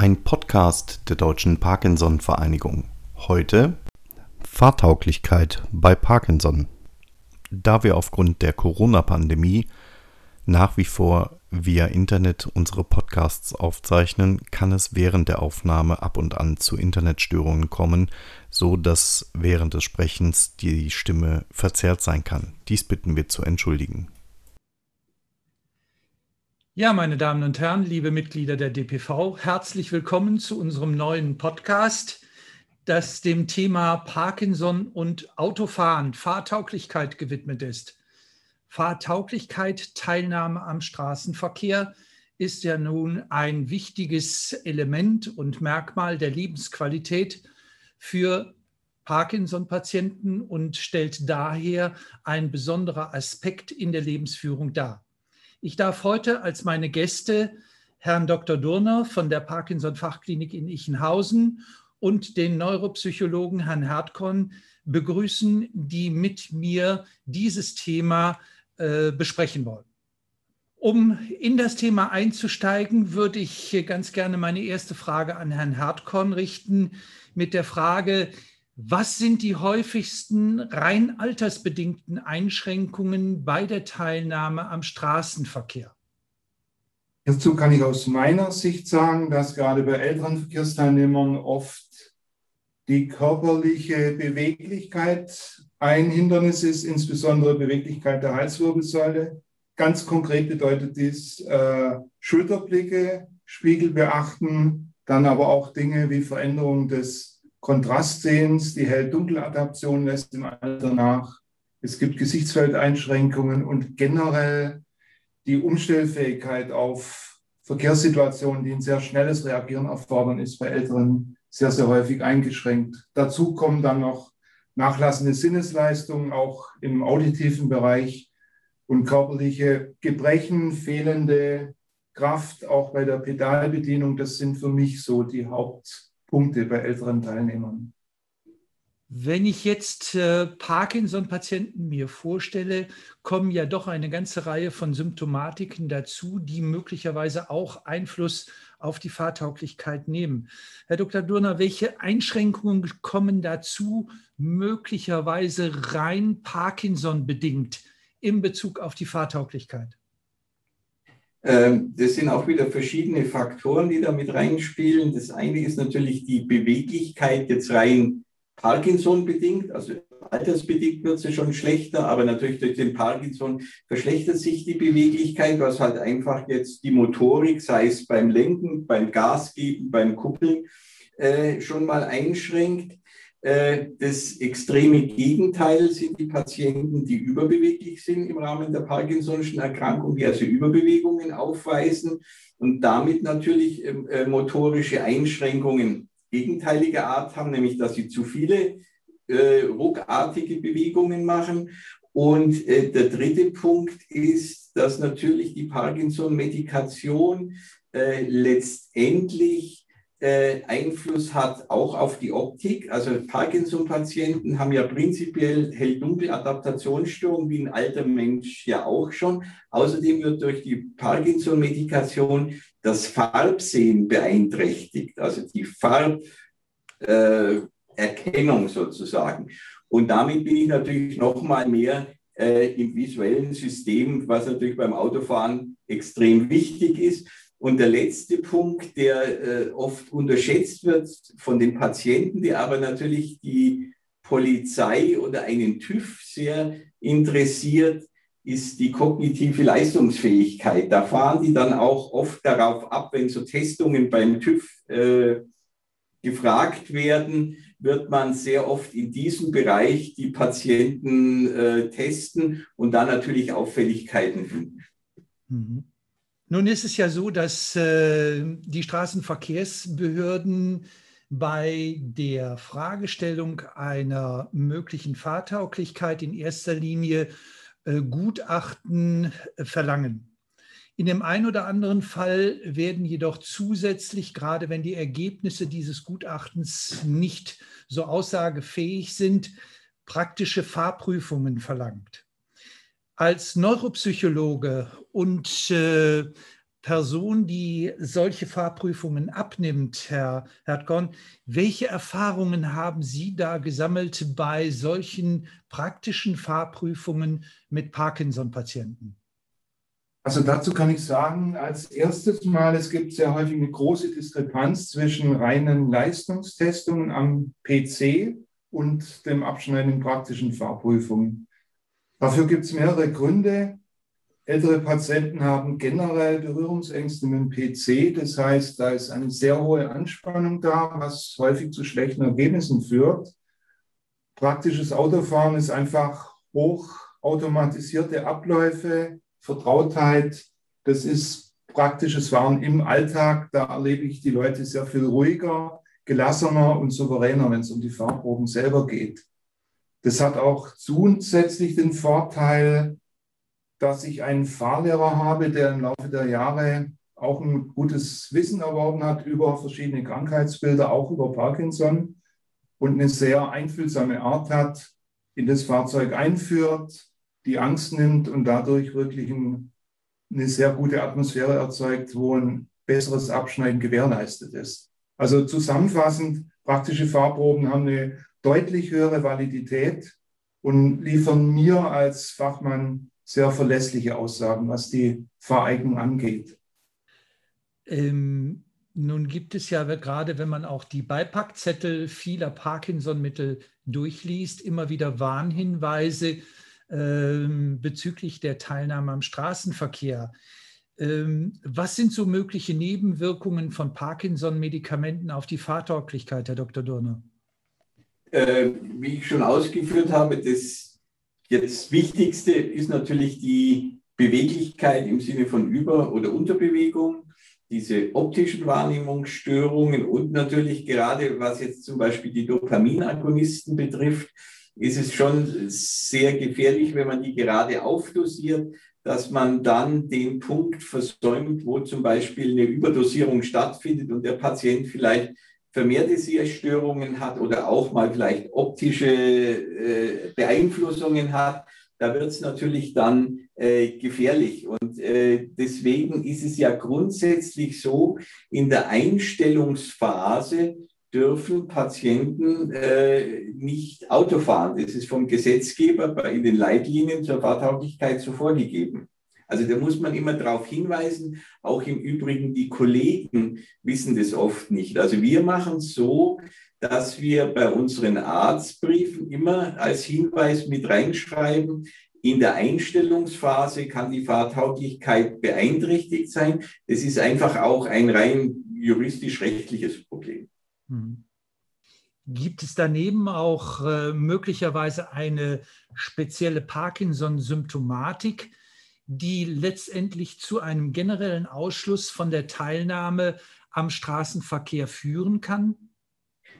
Ein Podcast der Deutschen Parkinson-Vereinigung. Heute Fahrtauglichkeit bei Parkinson. Da wir aufgrund der Corona-Pandemie nach wie vor via Internet unsere Podcasts aufzeichnen, kann es während der Aufnahme ab und an zu Internetstörungen kommen, so dass während des Sprechens die Stimme verzerrt sein kann. Dies bitten wir zu entschuldigen. Ja, meine Damen und Herren, liebe Mitglieder der DPV, herzlich willkommen zu unserem neuen Podcast, das dem Thema Parkinson und Autofahren, Fahrtauglichkeit gewidmet ist. Fahrtauglichkeit, Teilnahme am Straßenverkehr ist ja nun ein wichtiges Element und Merkmal der Lebensqualität für Parkinson-Patienten und stellt daher ein besonderer Aspekt in der Lebensführung dar. Ich darf heute als meine Gäste Herrn Dr. Durner von der Parkinson-Fachklinik in Ichenhausen und den Neuropsychologen Herrn Hertkorn begrüßen, die mit mir dieses Thema äh, besprechen wollen. Um in das Thema einzusteigen, würde ich ganz gerne meine erste Frage an Herrn Hertkorn richten mit der Frage, was sind die häufigsten rein altersbedingten Einschränkungen bei der Teilnahme am Straßenverkehr? Hierzu kann ich aus meiner Sicht sagen, dass gerade bei älteren Verkehrsteilnehmern oft die körperliche Beweglichkeit ein Hindernis ist, insbesondere Beweglichkeit der Halswirbelsäule. Ganz konkret bedeutet dies äh, Schulterblicke, Spiegel beachten, dann aber auch Dinge wie Veränderung des Kontrastsehens, die Hell-Dunkel-Adaption lässt im Alter nach. Es gibt Gesichtsfeldeinschränkungen und generell die Umstellfähigkeit auf Verkehrssituationen, die ein sehr schnelles Reagieren erfordern, ist bei Älteren sehr, sehr häufig eingeschränkt. Dazu kommen dann noch nachlassende Sinnesleistungen, auch im auditiven Bereich und körperliche Gebrechen, fehlende Kraft, auch bei der Pedalbedienung. Das sind für mich so die Haupt Punkte bei älteren Teilnehmern. Wenn ich jetzt äh, Parkinson-Patienten mir vorstelle, kommen ja doch eine ganze Reihe von Symptomatiken dazu, die möglicherweise auch Einfluss auf die Fahrtauglichkeit nehmen. Herr Dr. Durner, welche Einschränkungen kommen dazu, möglicherweise rein Parkinson bedingt in Bezug auf die Fahrtauglichkeit? Ähm, das sind auch wieder verschiedene Faktoren, die da mit reinspielen. Das eine ist natürlich die Beweglichkeit jetzt rein Parkinson bedingt, also altersbedingt wird sie schon schlechter, aber natürlich durch den Parkinson verschlechtert sich die Beweglichkeit, was halt einfach jetzt die Motorik, sei es beim Lenken, beim Gas geben, beim Kuppeln, äh, schon mal einschränkt. Äh, das extreme Gegenteil sind die Patienten, die überbeweglich sind im Rahmen der Parkinson'schen Erkrankung, die also Überbewegungen aufweisen und damit natürlich ähm, äh, motorische Einschränkungen gegenteiliger Art haben, nämlich dass sie zu viele äh, ruckartige Bewegungen machen. Und der dritte Punkt ist, dass natürlich die Parkinson-Medikation letztendlich äh, Einfluss hat auch auf die Optik. Also Parkinson-Patienten haben ja prinzipiell Hell-Dunkel-Adaptationsstörungen, wie ein alter Mensch ja auch schon. Außerdem wird durch die Parkinson-Medikation das Farbsehen beeinträchtigt, also die Farberkennung äh, sozusagen. Und damit bin ich natürlich noch mal mehr äh, im visuellen System, was natürlich beim Autofahren extrem wichtig ist. Und der letzte Punkt, der äh, oft unterschätzt wird von den Patienten, die aber natürlich die Polizei oder einen TÜV sehr interessiert, ist die kognitive Leistungsfähigkeit. Da fahren die dann auch oft darauf ab, wenn so Testungen beim TÜV äh, gefragt werden, wird man sehr oft in diesem Bereich die Patienten äh, testen und dann natürlich Auffälligkeiten finden. Mhm. Nun ist es ja so, dass äh, die Straßenverkehrsbehörden bei der Fragestellung einer möglichen Fahrtauglichkeit in erster Linie äh, Gutachten äh, verlangen. In dem einen oder anderen Fall werden jedoch zusätzlich, gerade wenn die Ergebnisse dieses Gutachtens nicht so aussagefähig sind, praktische Fahrprüfungen verlangt als Neuropsychologe und äh, Person, die solche Fahrprüfungen abnimmt, Herr Hertgorn, welche Erfahrungen haben Sie da gesammelt bei solchen praktischen Fahrprüfungen mit Parkinson-Patienten? Also dazu kann ich sagen, als erstes Mal, es gibt sehr häufig eine große Diskrepanz zwischen reinen Leistungstestungen am PC und dem Abschneiden in praktischen Fahrprüfungen. Dafür gibt es mehrere Gründe. Ältere Patienten haben generell Berührungsängste mit dem PC. Das heißt, da ist eine sehr hohe Anspannung da, was häufig zu schlechten Ergebnissen führt. Praktisches Autofahren ist einfach hochautomatisierte Abläufe, Vertrautheit. Das ist praktisches Fahren im Alltag. Da erlebe ich die Leute sehr viel ruhiger, gelassener und souveräner, wenn es um die Fahrproben selber geht. Das hat auch zusätzlich den Vorteil, dass ich einen Fahrlehrer habe, der im Laufe der Jahre auch ein gutes Wissen erworben hat über verschiedene Krankheitsbilder, auch über Parkinson und eine sehr einfühlsame Art hat, in das Fahrzeug einführt, die Angst nimmt und dadurch wirklich ein, eine sehr gute Atmosphäre erzeugt, wo ein besseres Abschneiden gewährleistet ist. Also zusammenfassend, praktische Fahrproben haben eine deutlich höhere Validität und liefern mir als Fachmann sehr verlässliche Aussagen, was die Fahreignung angeht. Ähm, nun gibt es ja gerade, wenn man auch die Beipackzettel vieler Parkinson-Mittel durchliest, immer wieder Warnhinweise ähm, bezüglich der Teilnahme am Straßenverkehr. Ähm, was sind so mögliche Nebenwirkungen von Parkinson-Medikamenten auf die Fahrtauglichkeit, Herr Dr. Durner? Äh, wie ich schon ausgeführt habe, das jetzt Wichtigste ist natürlich die Beweglichkeit im Sinne von Über- oder Unterbewegung, diese optischen Wahrnehmungsstörungen und natürlich gerade was jetzt zum Beispiel die Dopaminagonisten betrifft, ist es schon sehr gefährlich, wenn man die gerade aufdosiert, dass man dann den Punkt versäumt, wo zum Beispiel eine Überdosierung stattfindet und der Patient vielleicht vermehrte Sehstörungen hat oder auch mal vielleicht optische äh, Beeinflussungen hat, da wird es natürlich dann äh, gefährlich. Und äh, deswegen ist es ja grundsätzlich so, in der Einstellungsphase dürfen Patienten äh, nicht Auto fahren. Das ist vom Gesetzgeber bei, in den Leitlinien zur Fahrtauglichkeit so vorgegeben. Also da muss man immer darauf hinweisen. Auch im Übrigen die Kollegen wissen das oft nicht. Also wir machen es so, dass wir bei unseren Arztbriefen immer als Hinweis mit reinschreiben, in der Einstellungsphase kann die Fahrtauglichkeit beeinträchtigt sein. Das ist einfach auch ein rein juristisch-rechtliches Problem. Hm. Gibt es daneben auch äh, möglicherweise eine spezielle Parkinson-Symptomatik, die letztendlich zu einem generellen Ausschluss von der Teilnahme am Straßenverkehr führen kann?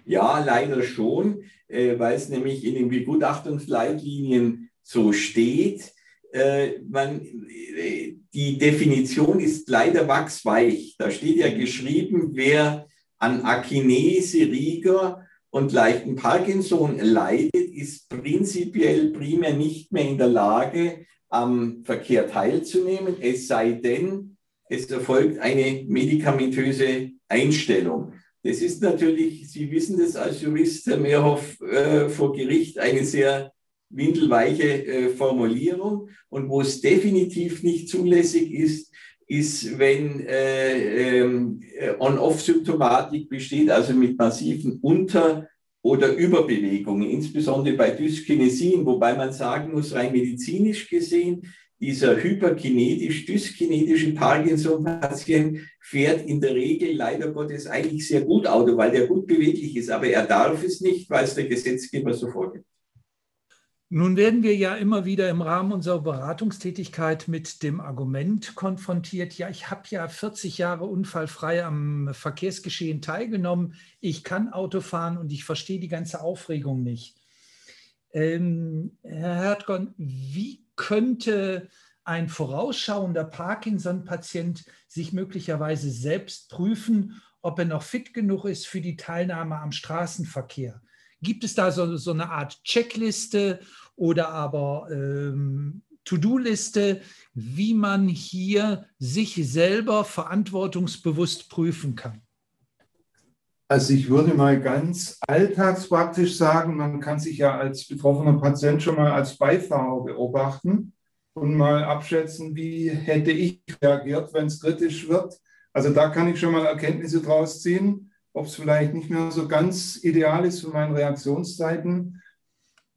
Ja, leider schon, äh, weil es nämlich in den Begutachtungsleitlinien so steht. Äh, man, äh, die Definition ist leider wachsweich. Da steht ja geschrieben, wer an Akinese, Rieger und leichten Parkinson leidet, ist prinzipiell primär nicht mehr in der Lage, am Verkehr teilzunehmen, es sei denn, es erfolgt eine medikamentöse Einstellung. Das ist natürlich, Sie wissen das als Jurist, Herr Mehrhoff, äh, vor Gericht eine sehr windelweiche äh, Formulierung. Und wo es definitiv nicht zulässig ist, ist, wenn äh, ähm, äh, On-Off-Symptomatik besteht, also mit massiven Unter- oder Überbewegungen, insbesondere bei Dyskinesien, wobei man sagen muss, rein medizinisch gesehen, dieser hyperkinetisch-dyskinetische Parkinson-Patient fährt in der Regel leider Gottes eigentlich sehr gut Auto, weil der gut beweglich ist, aber er darf es nicht, weil es der Gesetzgeber so vorgibt. Nun werden wir ja immer wieder im Rahmen unserer Beratungstätigkeit mit dem Argument konfrontiert, ja, ich habe ja 40 Jahre unfallfrei am Verkehrsgeschehen teilgenommen, ich kann Auto fahren und ich verstehe die ganze Aufregung nicht. Ähm, Herr Hertgon, wie könnte ein vorausschauender Parkinson-Patient sich möglicherweise selbst prüfen, ob er noch fit genug ist für die Teilnahme am Straßenverkehr? Gibt es da so, so eine Art Checkliste oder aber ähm, To-Do-Liste, wie man hier sich selber verantwortungsbewusst prüfen kann? Also ich würde mal ganz alltagspraktisch sagen, man kann sich ja als betroffener Patient schon mal als Beifahrer beobachten und mal abschätzen, wie hätte ich reagiert, wenn es kritisch wird. Also da kann ich schon mal Erkenntnisse draus ziehen, ob es vielleicht nicht mehr so ganz ideal ist für meine Reaktionszeiten.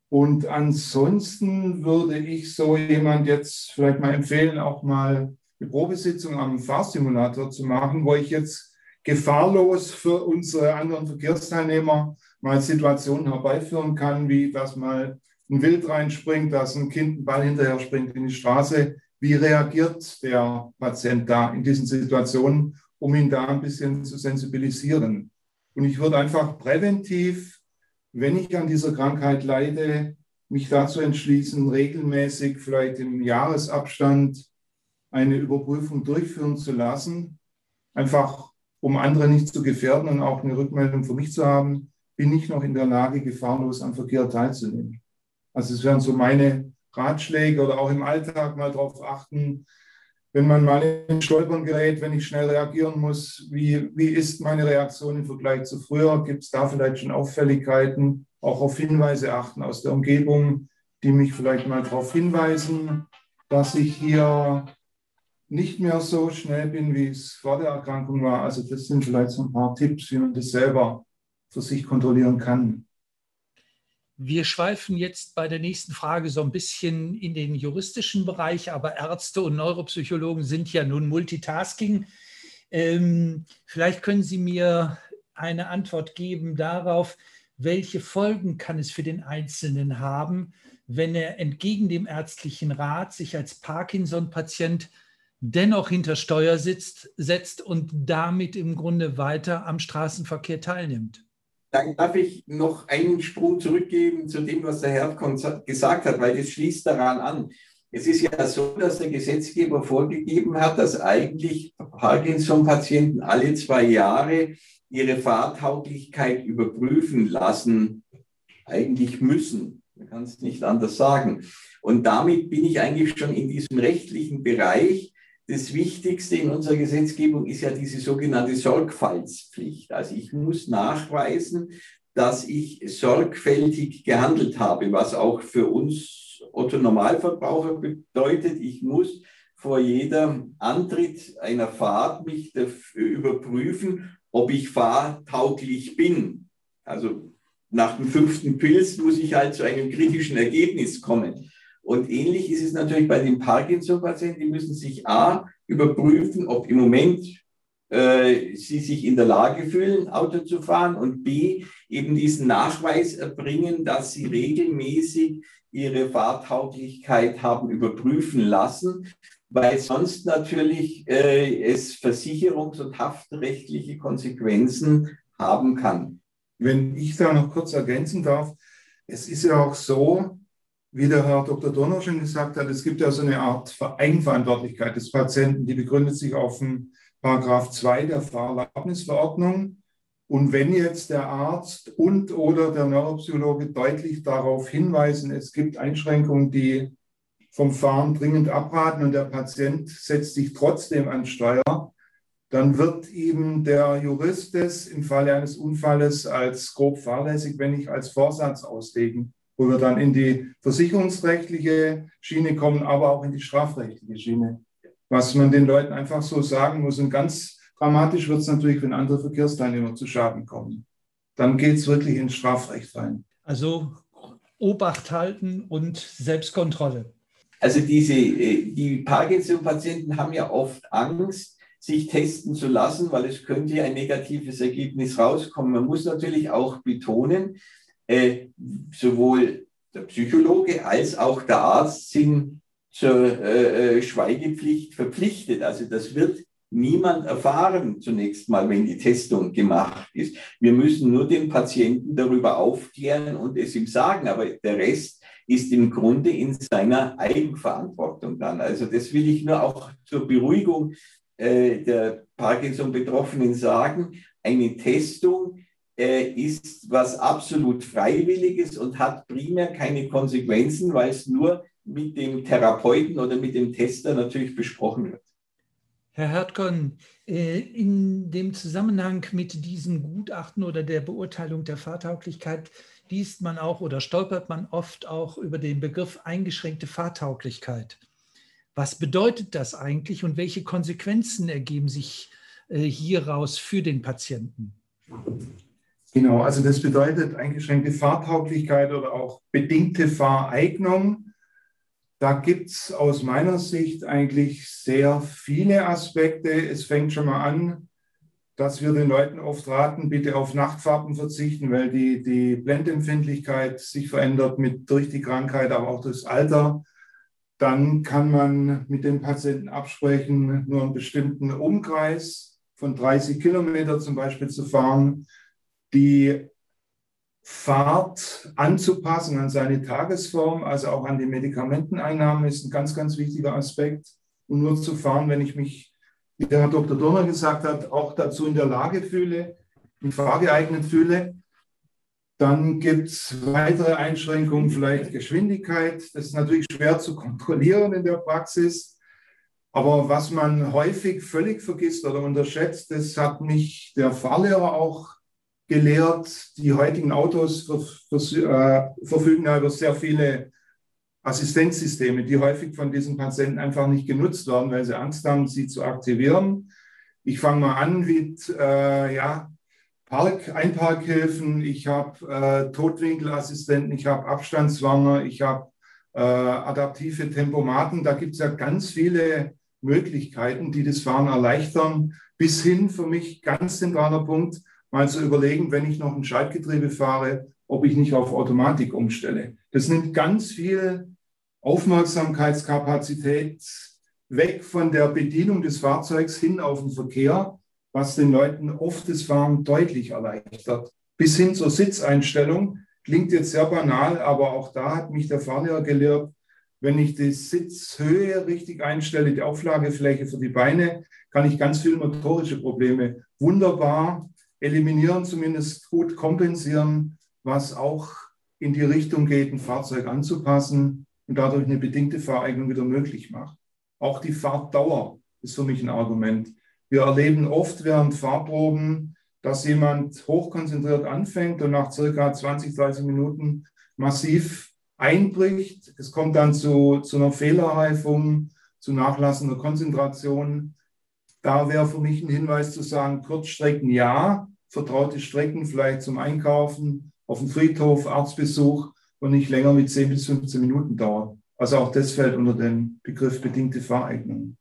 Und ansonsten würde ich so jemand jetzt vielleicht mal empfehlen, auch mal eine Probesitzung am Fahrsimulator zu machen, wo ich jetzt gefahrlos für unsere anderen Verkehrsteilnehmer mal Situationen herbeiführen kann, wie dass mal ein Wild reinspringt, dass ein Kind einen Ball hinterher springt in die Straße. Wie reagiert der Patient da in diesen Situationen, um ihn da ein bisschen zu sensibilisieren? Und ich würde einfach präventiv wenn ich an dieser Krankheit leide, mich dazu entschließen, regelmäßig, vielleicht im Jahresabstand, eine Überprüfung durchführen zu lassen, einfach um andere nicht zu gefährden und auch eine Rückmeldung für mich zu haben, bin ich noch in der Lage, gefahrlos am Verkehr teilzunehmen. Also es wären so meine Ratschläge oder auch im Alltag mal darauf achten, wenn man mal in Stolpern gerät, wenn ich schnell reagieren muss, wie, wie ist meine Reaktion im Vergleich zu früher? Gibt es da vielleicht schon Auffälligkeiten? Auch auf Hinweise achten aus der Umgebung, die mich vielleicht mal darauf hinweisen, dass ich hier nicht mehr so schnell bin, wie es vor der Erkrankung war. Also das sind vielleicht so ein paar Tipps, wie man das selber für sich kontrollieren kann. Wir schweifen jetzt bei der nächsten Frage so ein bisschen in den juristischen Bereich, aber Ärzte und Neuropsychologen sind ja nun Multitasking. Ähm, vielleicht können Sie mir eine Antwort geben darauf, welche Folgen kann es für den Einzelnen haben, wenn er entgegen dem ärztlichen Rat sich als Parkinson-Patient dennoch hinter Steuer sitzt, setzt und damit im Grunde weiter am Straßenverkehr teilnimmt. Dann darf ich noch einen Sprung zurückgeben zu dem, was der Herr gesagt hat, weil das schließt daran an. Es ist ja so, dass der Gesetzgeber vorgegeben hat, dass eigentlich Parkinson-Patienten alle zwei Jahre ihre Fahrtauglichkeit überprüfen lassen, eigentlich müssen. Man kann es nicht anders sagen. Und damit bin ich eigentlich schon in diesem rechtlichen Bereich, das Wichtigste in unserer Gesetzgebung ist ja diese sogenannte Sorgfaltspflicht. Also ich muss nachweisen, dass ich sorgfältig gehandelt habe, was auch für uns Otto Normalverbraucher bedeutet, ich muss vor jedem Antritt einer Fahrt mich überprüfen, ob ich fahrtauglich bin. Also nach dem fünften Pilz muss ich halt zu einem kritischen Ergebnis kommen. Und ähnlich ist es natürlich bei den Parkinson-Patienten, die müssen sich A überprüfen, ob im Moment äh, sie sich in der Lage fühlen, Auto zu fahren und B eben diesen Nachweis erbringen, dass sie regelmäßig ihre Fahrtauglichkeit haben überprüfen lassen, weil sonst natürlich äh, es versicherungs- und haftrechtliche Konsequenzen haben kann. Wenn ich da noch kurz ergänzen darf, es ist ja auch so, wie der Herr Dr. Donner schon gesagt hat, es gibt ja so eine Art Eigenverantwortlichkeit des Patienten, die begründet sich auf den Paragraph 2 der Fahrerlaubnisverordnung. Und wenn jetzt der Arzt und oder der Neuropsychologe deutlich darauf hinweisen, es gibt Einschränkungen, die vom Fahren dringend abraten und der Patient setzt sich trotzdem an Steuer, dann wird ihm der Jurist es im Falle eines Unfalles als grob fahrlässig, wenn nicht als Vorsatz auslegen wo wir dann in die versicherungsrechtliche Schiene kommen, aber auch in die strafrechtliche Schiene. Was man den Leuten einfach so sagen muss. Und ganz dramatisch wird es natürlich, wenn andere Verkehrsteilnehmer zu Schaden kommen. Dann geht es wirklich ins Strafrecht rein. Also Obacht halten und Selbstkontrolle. Also diese, äh, die Parkinson-Patienten haben ja oft Angst, sich testen zu lassen, weil es könnte ein negatives Ergebnis rauskommen. Man muss natürlich auch betonen, äh, sowohl der Psychologe als auch der Arzt sind zur äh, äh, Schweigepflicht verpflichtet. Also das wird niemand erfahren zunächst mal, wenn die Testung gemacht ist. Wir müssen nur den Patienten darüber aufklären und es ihm sagen, aber der Rest ist im Grunde in seiner Eigenverantwortung dann. Also das will ich nur auch zur Beruhigung äh, der Parkinson-Betroffenen sagen. Eine Testung ist was absolut Freiwilliges und hat primär keine Konsequenzen, weil es nur mit dem Therapeuten oder mit dem Tester natürlich besprochen wird. Herr Hertkorn, äh, in dem Zusammenhang mit diesen Gutachten oder der Beurteilung der Fahrtauglichkeit liest man auch oder stolpert man oft auch über den Begriff eingeschränkte Fahrtauglichkeit. Was bedeutet das eigentlich und welche Konsequenzen ergeben sich äh, hieraus für den Patienten? Genau, also das bedeutet eingeschränkte Fahrtauglichkeit oder auch bedingte Fahreignung. Da gibt es aus meiner Sicht eigentlich sehr viele Aspekte. Es fängt schon mal an, dass wir den Leuten oft raten, bitte auf Nachtfarben verzichten, weil die, die Blendempfindlichkeit sich verändert mit, durch die Krankheit, aber auch durchs Alter. Dann kann man mit dem Patienten absprechen, nur einen bestimmten Umkreis von 30 Kilometer zum Beispiel zu fahren, die Fahrt anzupassen an seine Tagesform, also auch an die Medikamenteneinnahme ist ein ganz, ganz wichtiger Aspekt. Und nur zu fahren, wenn ich mich wie der Herr Dr. Donner gesagt hat, auch dazu in der Lage fühle, mich fahrgeeignet fühle. Dann gibt es weitere Einschränkungen, vielleicht Geschwindigkeit. Das ist natürlich schwer zu kontrollieren in der Praxis. Aber was man häufig völlig vergisst oder unterschätzt, das hat mich der Fahrlehrer auch gelehrt. Die heutigen Autos äh, verfügen ja über sehr viele Assistenzsysteme, die häufig von diesen Patienten einfach nicht genutzt werden, weil sie Angst haben, sie zu aktivieren. Ich fange mal an mit äh, ja, Park, Einparkhilfen, ich habe äh, Totwinkelassistenten, ich habe Abstandswarner, ich habe äh, adaptive Tempomaten. Da gibt es ja ganz viele Möglichkeiten, die das Fahren erleichtern, bis hin für mich ganz zentraler Punkt, mal zu überlegen, wenn ich noch ein Schaltgetriebe fahre, ob ich nicht auf Automatik umstelle. Das nimmt ganz viel Aufmerksamkeitskapazität weg von der Bedienung des Fahrzeugs hin auf den Verkehr, was den Leuten oft das Fahren deutlich erleichtert. Bis hin zur Sitzeinstellung. Klingt jetzt sehr banal, aber auch da hat mich der Fahrlehrer gelehrt, wenn ich die Sitzhöhe richtig einstelle, die Auflagefläche für die Beine, kann ich ganz viele motorische Probleme wunderbar eliminieren, zumindest gut kompensieren, was auch in die Richtung geht, ein Fahrzeug anzupassen und dadurch eine bedingte Fahreignung wieder möglich macht. Auch die Fahrtdauer ist für mich ein Argument. Wir erleben oft während Fahrproben, dass jemand hochkonzentriert anfängt und nach circa 20, 30 Minuten massiv einbricht. Es kommt dann zu, zu einer Fehlerreifung, zu nachlassender Konzentration. Da wäre für mich ein Hinweis zu sagen, Kurzstrecken ja, vertraute Strecken vielleicht zum Einkaufen, auf dem Friedhof, Arztbesuch, und nicht länger wie 10 bis 15 Minuten dauert. Also auch das fällt unter den Begriff bedingte Fahreignung.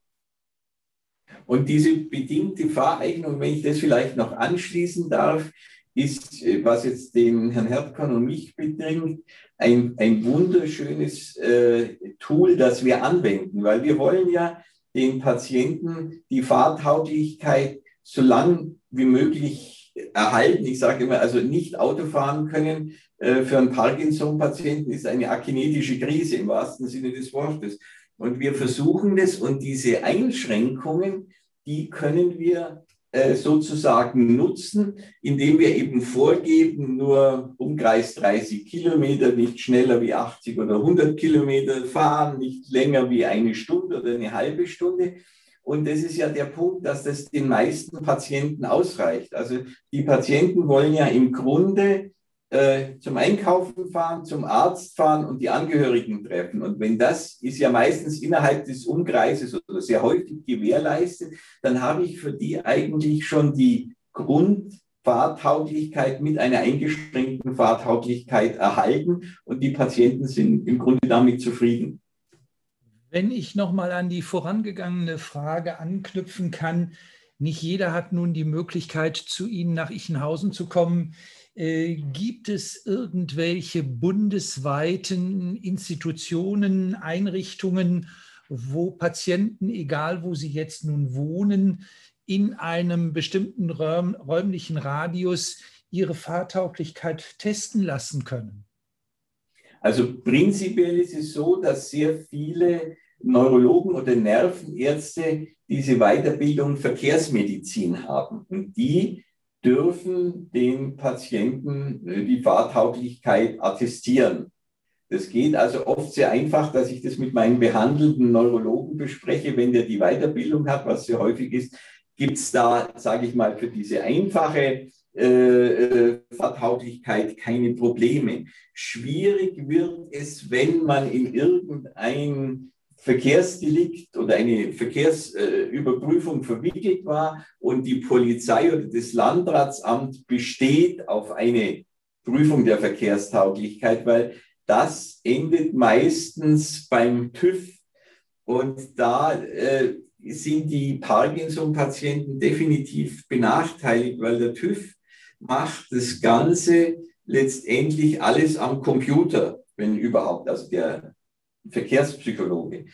Und diese bedingte Fahreignung, wenn ich das vielleicht noch anschließen darf, ist, äh, was jetzt den Herrn Hertkorn und mich betrifft, ein, ein wunderschönes äh, Tool, das wir anwenden, weil wir wollen ja den Patienten die Fahrtauglichkeit so lang wie möglich erhalten. Ich sage immer, also nicht Auto fahren können, äh, für einen Parkinson-Patienten ist eine akinetische Krise im wahrsten Sinne des Wortes. Und wir versuchen das und diese Einschränkungen, die können wir äh, sozusagen nutzen, indem wir eben vorgeben, nur Umkreis 30 Kilometer, nicht schneller wie 80 oder 100 Kilometer fahren, nicht länger wie eine Stunde oder eine halbe Stunde. Und das ist ja der Punkt, dass das den meisten Patienten ausreicht. Also die Patienten wollen ja im Grunde äh, zum Einkaufen fahren, zum Arzt fahren und die Angehörigen treffen. Und wenn das ist ja meistens innerhalb des Umkreises oder sehr häufig gewährleistet, dann habe ich für die eigentlich schon die Grundfahrtauglichkeit mit einer eingeschränkten Fahrtauglichkeit erhalten und die Patienten sind im Grunde damit zufrieden. Wenn ich nochmal an die vorangegangene Frage anknüpfen kann, nicht jeder hat nun die Möglichkeit, zu Ihnen nach Ichenhausen zu kommen. Äh, gibt es irgendwelche bundesweiten Institutionen, Einrichtungen, wo Patienten, egal wo sie jetzt nun wohnen, in einem bestimmten räum, räumlichen Radius ihre Fahrtauglichkeit testen lassen können? Also prinzipiell ist es so, dass sehr viele Neurologen oder Nervenärzte diese Weiterbildung Verkehrsmedizin haben. Und die dürfen den Patienten äh, die Fahrtauglichkeit attestieren. Das geht also oft sehr einfach, dass ich das mit meinem behandelnden Neurologen bespreche, wenn der die Weiterbildung hat, was sehr häufig ist. Gibt es da, sage ich mal, für diese einfache äh, äh, Vertauglichkeit keine Probleme? Schwierig wird es, wenn man in irgendein Verkehrsdelikt oder eine Verkehrsüberprüfung verwickelt war und die Polizei oder das Landratsamt besteht auf eine Prüfung der Verkehrstauglichkeit, weil das endet meistens beim TÜV und da äh, sind die Parkinson-Patienten definitiv benachteiligt, weil der TÜV macht das Ganze letztendlich alles am Computer, wenn überhaupt, also der Verkehrspsychologe.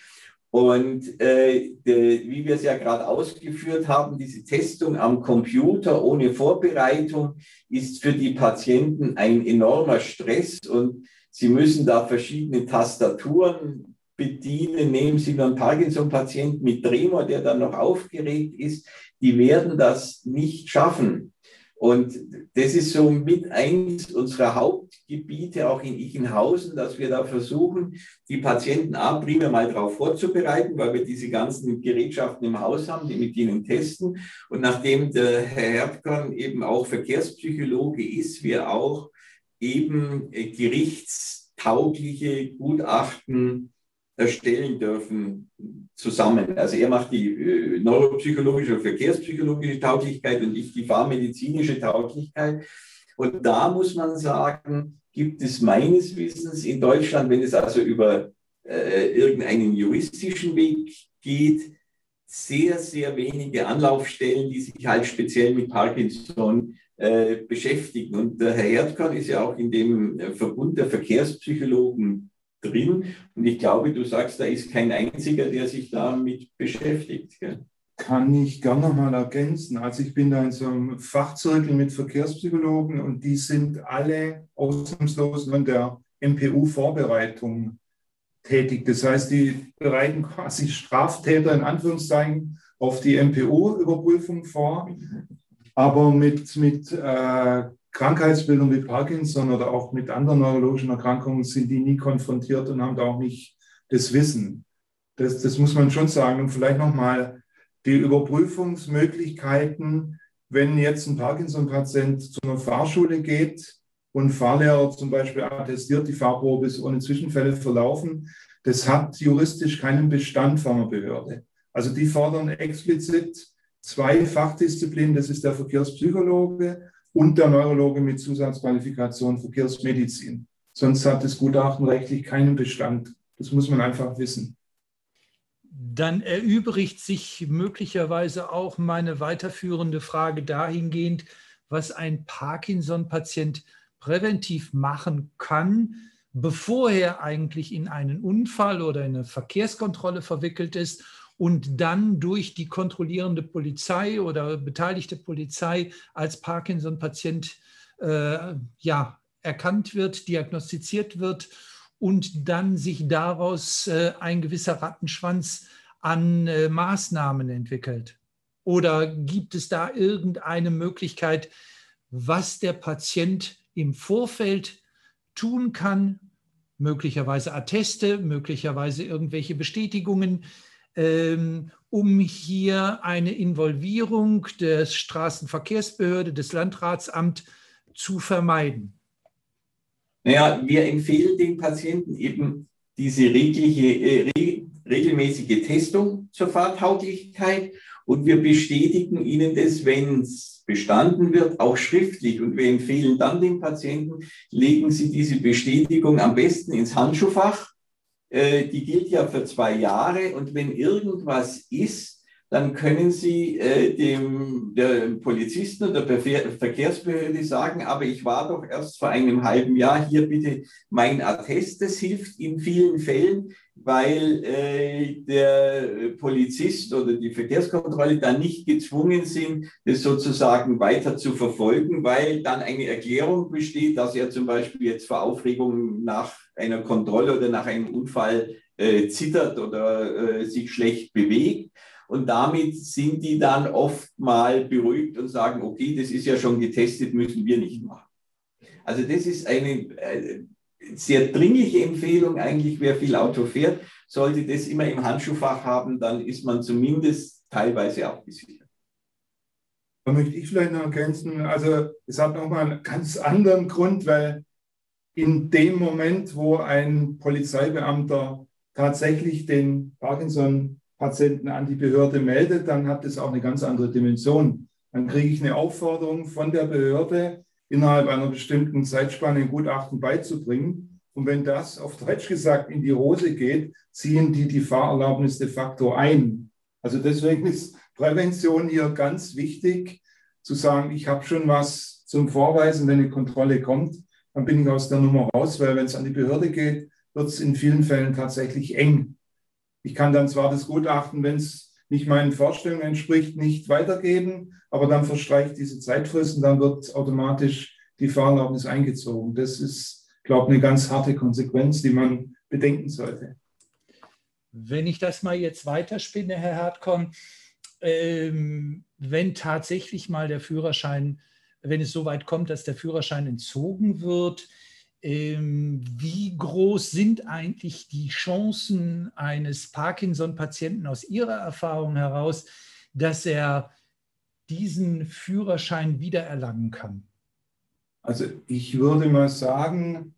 Und äh, de, wie wir es ja gerade ausgeführt haben, diese Testung am Computer ohne Vorbereitung ist für die Patienten ein enormer Stress und sie müssen da verschiedene Tastaturen bedienen. Nehmen Sie nur einen Parkinson-Patienten mit Tremor, der dann noch aufgeregt ist. Die werden das nicht schaffen. Und das ist so mit eines unserer Hauptgebiete, auch in Ichenhausen, dass wir da versuchen, die Patienten A, primär mal darauf vorzubereiten, weil wir diese ganzen Gerätschaften im Haus haben, die mit ihnen testen. Und nachdem der Herr Herbkorn eben auch Verkehrspsychologe ist, wir auch eben gerichtstaugliche Gutachten erstellen dürfen zusammen. Also er macht die äh, neuropsychologische und verkehrspsychologische Tauglichkeit und ich die fahrmedizinische Tauglichkeit. Und da muss man sagen, gibt es meines Wissens in Deutschland, wenn es also über äh, irgendeinen juristischen Weg geht, sehr, sehr wenige Anlaufstellen, die sich halt speziell mit Parkinson äh, beschäftigen. Und der Herr Erdkorn ist ja auch in dem äh, Verbund der Verkehrspsychologen drin. Und ich glaube, du sagst, da ist kein einziger, der sich damit beschäftigt. Gell? Kann ich gerne mal ergänzen. Also ich bin da in so einem Fachzirkel mit Verkehrspsychologen und die sind alle ausnahmslos in der MPU-Vorbereitung tätig. Das heißt, die bereiten quasi Straftäter in Anführungszeichen auf die MPU-Überprüfung vor, aber mit, mit äh, Krankheitsbildern wie Parkinson oder auch mit anderen neurologischen Erkrankungen sind die nie konfrontiert und haben da auch nicht das Wissen. Das, das muss man schon sagen. Und vielleicht nochmal die Überprüfungsmöglichkeiten, wenn jetzt ein Parkinson-Patient zu einer Fahrschule geht und Fahrlehrer zum Beispiel attestiert, die Fahrprobe ist ohne Zwischenfälle verlaufen, das hat juristisch keinen Bestand von einer Behörde. Also die fordern explizit zwei Fachdisziplinen, das ist der Verkehrspsychologe und der Neurologe mit Zusatzqualifikation Verkehrsmedizin. Sonst hat das Gutachten rechtlich keinen Bestand. Das muss man einfach wissen. Dann erübrigt sich möglicherweise auch meine weiterführende Frage dahingehend, was ein Parkinson-Patient präventiv machen kann, bevor er eigentlich in einen Unfall oder in eine Verkehrskontrolle verwickelt ist und dann durch die kontrollierende Polizei oder beteiligte Polizei als Parkinson-Patient äh, ja, erkannt wird, diagnostiziert wird und dann sich daraus äh, ein gewisser Rattenschwanz an äh, Maßnahmen entwickelt? Oder gibt es da irgendeine Möglichkeit, was der Patient im Vorfeld tun kann? Möglicherweise Atteste, möglicherweise irgendwelche Bestätigungen, um hier eine Involvierung der Straßenverkehrsbehörde, des Landratsamt zu vermeiden? Naja, wir empfehlen den Patienten eben diese regliche, äh, regelmäßige Testung zur Fahrtauglichkeit und wir bestätigen ihnen das, wenn es bestanden wird, auch schriftlich. Und wir empfehlen dann den Patienten, legen Sie diese Bestätigung am besten ins Handschuhfach die gilt ja für zwei Jahre und wenn irgendwas ist, dann können Sie äh, dem der Polizisten oder der Verkehrsbehörde sagen, aber ich war doch erst vor einem halben Jahr hier bitte mein Attest. Das hilft in vielen Fällen, weil äh, der Polizist oder die Verkehrskontrolle dann nicht gezwungen sind, das sozusagen weiter zu verfolgen, weil dann eine Erklärung besteht, dass er zum Beispiel jetzt vor Aufregung nach einer Kontrolle oder nach einem Unfall äh, zittert oder äh, sich schlecht bewegt. Und damit sind die dann oft mal beruhigt und sagen, okay, das ist ja schon getestet, müssen wir nicht machen. Also das ist eine, äh, sehr dringliche Empfehlung eigentlich, wer viel Auto fährt, sollte das immer im Handschuhfach haben, dann ist man zumindest teilweise abgesichert. Da möchte ich vielleicht noch ergänzen, also es hat nochmal einen ganz anderen Grund, weil in dem Moment, wo ein Polizeibeamter tatsächlich den Parkinson-Patienten an die Behörde meldet, dann hat das auch eine ganz andere Dimension. Dann kriege ich eine Aufforderung von der Behörde, innerhalb einer bestimmten Zeitspanne ein Gutachten beizubringen. Und wenn das auf Deutsch gesagt in die Hose geht, ziehen die die Fahrerlaubnis de facto ein. Also deswegen ist Prävention hier ganz wichtig, zu sagen, ich habe schon was zum Vorweisen, wenn eine Kontrolle kommt, dann bin ich aus der Nummer raus, weil wenn es an die Behörde geht, wird es in vielen Fällen tatsächlich eng. Ich kann dann zwar das Gutachten, wenn es nicht meinen Vorstellungen entspricht, nicht weitergeben, aber dann verstreicht diese Zeitfrist und dann wird automatisch die Fahrerlaubnis eingezogen. Das ist, glaube ich, eine ganz harte Konsequenz, die man bedenken sollte. Wenn ich das mal jetzt weiterspinne, Herr Hartkorn, ähm, wenn tatsächlich mal der Führerschein, wenn es so weit kommt, dass der Führerschein entzogen wird, wie groß sind eigentlich die Chancen eines Parkinson-Patienten aus Ihrer Erfahrung heraus, dass er diesen Führerschein wiedererlangen kann? Also ich würde mal sagen,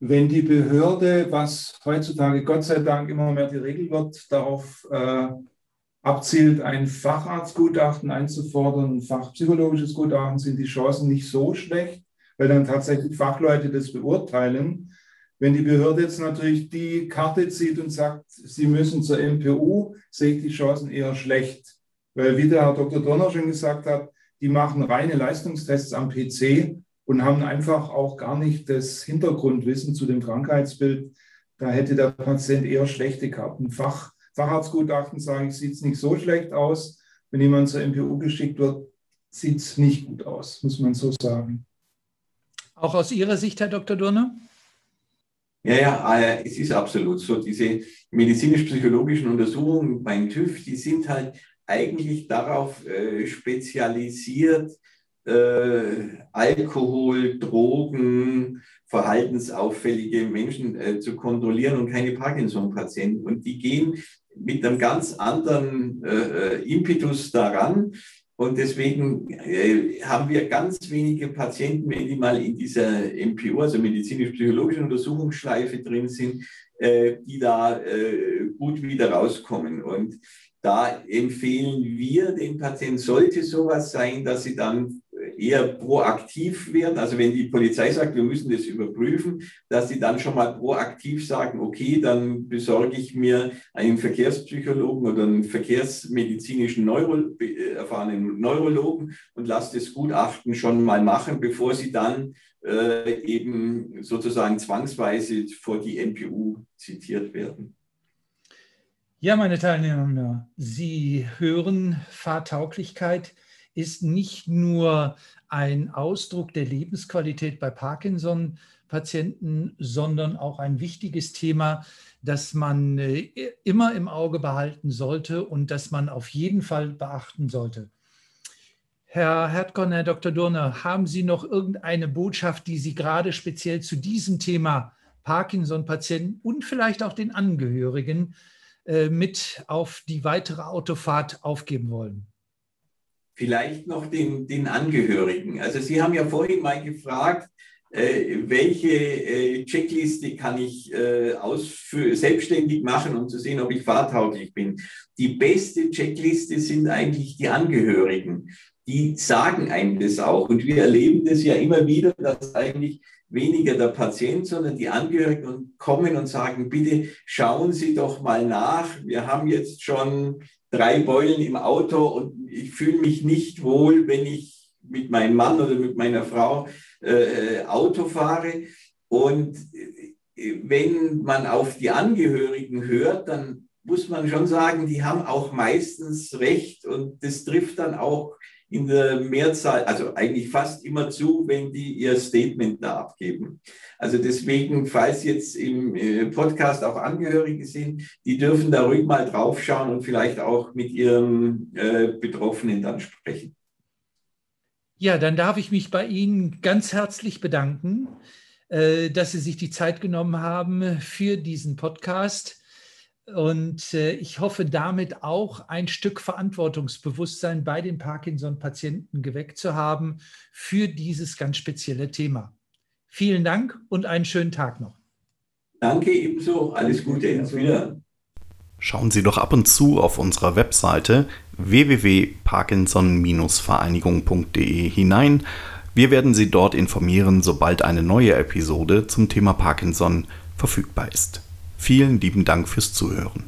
wenn die Behörde, was heutzutage Gott sei Dank immer mehr die Regel wird, darauf äh, abzielt, ein Facharztgutachten einzufordern, ein fachpsychologisches Gutachten, sind die Chancen nicht so schlecht weil dann tatsächlich Fachleute das beurteilen. Wenn die Behörde jetzt natürlich die Karte zieht und sagt, sie müssen zur MPU, sehe ich die Chancen eher schlecht. Weil, wie der Herr Dr. Donner schon gesagt hat, die machen reine Leistungstests am PC und haben einfach auch gar nicht das Hintergrundwissen zu dem Krankheitsbild. Da hätte der Patient eher schlechte Karten. Fach, Facharztgutachten ich, sieht es nicht so schlecht aus. Wenn jemand zur MPU geschickt wird, sieht es nicht gut aus, muss man so sagen. Auch aus Ihrer Sicht, Herr Dr. Durner? Ja, ja, äh, es ist absolut so. Diese medizinisch-psychologischen Untersuchungen beim TÜV, die sind halt eigentlich darauf äh, spezialisiert, äh, Alkohol, Drogen, verhaltensauffällige Menschen äh, zu kontrollieren und keine Parkinson-Patienten. Und die gehen mit einem ganz anderen äh, äh, Impetus daran. Und deswegen äh, haben wir ganz wenige Patienten, wenn die mal in dieser MPU, also medizinisch-psychologischen Untersuchungsschleife drin sind, äh, die da äh, gut wieder rauskommen. Und da empfehlen wir den Patienten, sollte sowas sein, dass sie dann eher proaktiv werden. Also wenn die Polizei sagt, wir müssen das überprüfen, dass sie dann schon mal proaktiv sagen, okay, dann besorge ich mir einen Verkehrspsychologen oder einen verkehrsmedizinischen Neuro, äh, erfahrenen Neurologen und lasse das Gutachten schon mal machen, bevor sie dann äh, eben sozusagen zwangsweise vor die MPU zitiert werden. Ja, meine Teilnehmer, Sie hören Fahrtauglichkeit ist nicht nur ein Ausdruck der Lebensqualität bei Parkinson-Patienten, sondern auch ein wichtiges Thema, das man äh, immer im Auge behalten sollte und das man auf jeden Fall beachten sollte. Herr Hertkorn, Herr Dr. Durner, haben Sie noch irgendeine Botschaft, die Sie gerade speziell zu diesem Thema Parkinson-Patienten und vielleicht auch den Angehörigen äh, mit auf die weitere Autofahrt aufgeben wollen? Vielleicht noch den, den Angehörigen. Also Sie haben ja vorhin mal gefragt, äh, welche äh, Checkliste kann ich äh, selbstständig machen, um zu sehen, ob ich fahrtauglich bin. Die beste Checkliste sind eigentlich die Angehörigen. Die sagen einem das auch. Und wir erleben das ja immer wieder, dass eigentlich weniger der Patient, sondern die Angehörigen kommen und sagen, bitte schauen Sie doch mal nach. Wir haben jetzt schon drei Beulen im Auto und ich fühle mich nicht wohl, wenn ich mit meinem Mann oder mit meiner Frau äh, Auto fahre. Und äh, wenn man auf die Angehörigen hört, dann muss man schon sagen, die haben auch meistens recht und das trifft dann auch in der Mehrzahl, also eigentlich fast immer zu, wenn die ihr Statement da abgeben. Also deswegen, falls jetzt im äh, Podcast auch Angehörige sind, die dürfen da ruhig mal draufschauen und vielleicht auch mit ihrem äh, Betroffenen dann sprechen. Ja, dann darf ich mich bei Ihnen ganz herzlich bedanken. äh, dass Sie sich die Zeit genommen haben für diesen Podcast. Und äh, ich hoffe damit auch ein Stück Verantwortungsbewusstsein bei den Parkinson-Patienten geweckt zu haben für dieses ganz spezielle Thema. Vielen Dank und einen schönen Tag noch. Danke ebenso. Alles Gute. Auf Wiedersehen. Schauen Sie doch ab und zu auf unserer Webseite www.parkinson-vereinigung.de hinein. Wir werden Sie dort informieren, sobald eine neue Episode zum Thema Parkinson verfügbar ist. Vielen lieben Dank fürs Zuhören.